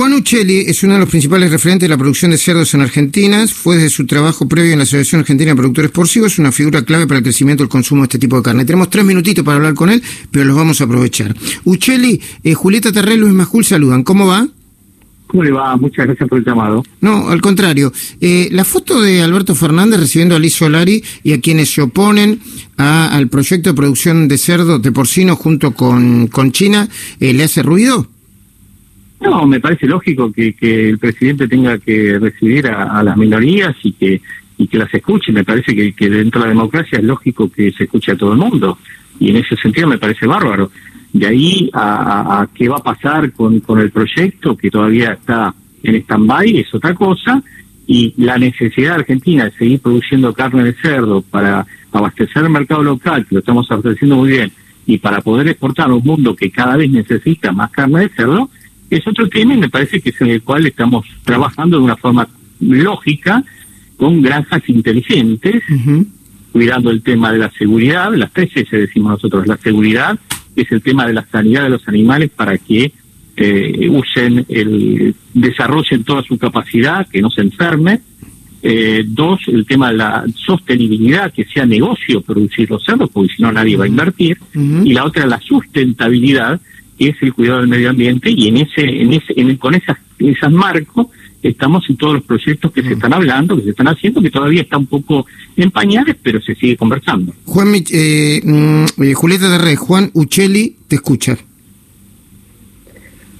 Juan Uccelli es uno de los principales referentes de la producción de cerdos en Argentina. Fue desde su trabajo previo en la Asociación Argentina de Productores Porcivos una figura clave para el crecimiento del consumo de este tipo de carne. Tenemos tres minutitos para hablar con él, pero los vamos a aprovechar. Uccelli, eh, Julieta Terrell, Luis Majul saludan. ¿Cómo va? ¿Cómo le va? Muchas gracias por el llamado. No, al contrario. Eh, la foto de Alberto Fernández recibiendo a Liz Solari y a quienes se oponen al proyecto de producción de cerdo de porcino junto con, con China, eh, ¿le hace ruido? No, me parece lógico que, que el presidente tenga que recibir a, las minorías y que y que las escuche. Me parece que, dentro de la democracia es lógico que se escuche a todo el mundo. Y en ese sentido me parece bárbaro. De ahí a, qué va a pasar con, con el proyecto, que todavía está en stand-by, es otra cosa. Y la necesidad argentina de seguir produciendo carne de cerdo para abastecer el mercado local, que lo estamos abasteciendo muy bien, y para poder exportar a un mundo que cada vez necesita más carne de cerdo, es otro tema y me parece que es en el cual estamos trabajando de una forma lógica con granjas inteligentes, cuidando el tema de la seguridad, las tres S decimos nosotros, la seguridad es el tema de la sanidad de los animales para que eh, usen, el, desarrollen toda su capacidad, que no se enferme. Eh, dos, el tema de la sostenibilidad, que sea negocio producir los cerdos, porque si no nadie va a invertir. Y la otra, la sustentabilidad, es el cuidado del medio ambiente y en ese, en ese, con esas, esas marcos estamos en todos los proyectos que se están hablando, que se están haciendo, que todavía está un poco en pañales, pero se sigue conversando. Juan, eh, mm, eh, Julieta de Rey, Juan Uccelli, te escucha.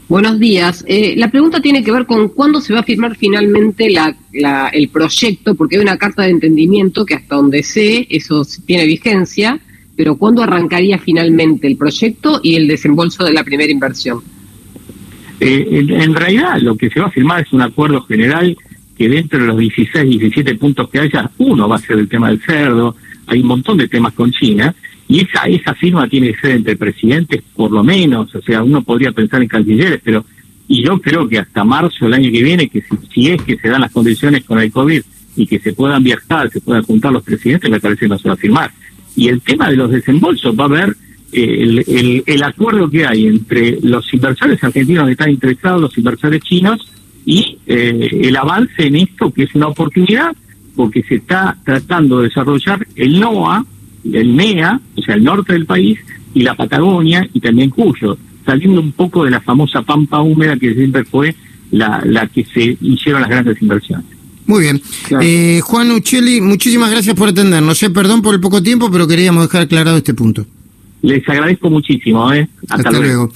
Buenos días. Eh, la pregunta tiene que ver con cuándo se va a firmar finalmente la, la, el proyecto, porque hay una carta de entendimiento que hasta donde sé eso tiene vigencia, pero ¿cuándo arrancaría finalmente el proyecto y el desembolso de la primera inversión? Eh, en, realidad lo que se va a firmar es un acuerdo general que dentro de los 16, 17 puntos que haya, uno va a ser el tema del cerdo, hay un montón de temas con China, y esa, esa firma tiene que ser entre presidentes por lo menos, o sea, uno podría pensar en cancilleres, pero y yo creo que hasta marzo del año que viene, que si, es que se dan las condiciones con el COVID y que se puedan viajar, se puedan juntar los presidentes, me parece que no se va a firmar. Y el tema de los desembolsos va a ver eh, el, el, acuerdo que hay entre los inversores argentinos que están interesados, los inversores chinos, y eh, el avance en esto, que es una oportunidad, porque se está tratando de desarrollar el NOA, el NEA, o sea, el norte del país, y la Patagonia, y también Cuyo, saliendo un poco de la famosa pampa húmeda que siempre fue la, la que se hicieron las grandes inversiones. Muy bien. Eh, Juan Uccelli, muchísimas gracias por atendernos. Sé, perdón por el poco tiempo, pero queríamos dejar aclarado este punto. Les agradezco muchísimo. ¿eh? Hasta, luego.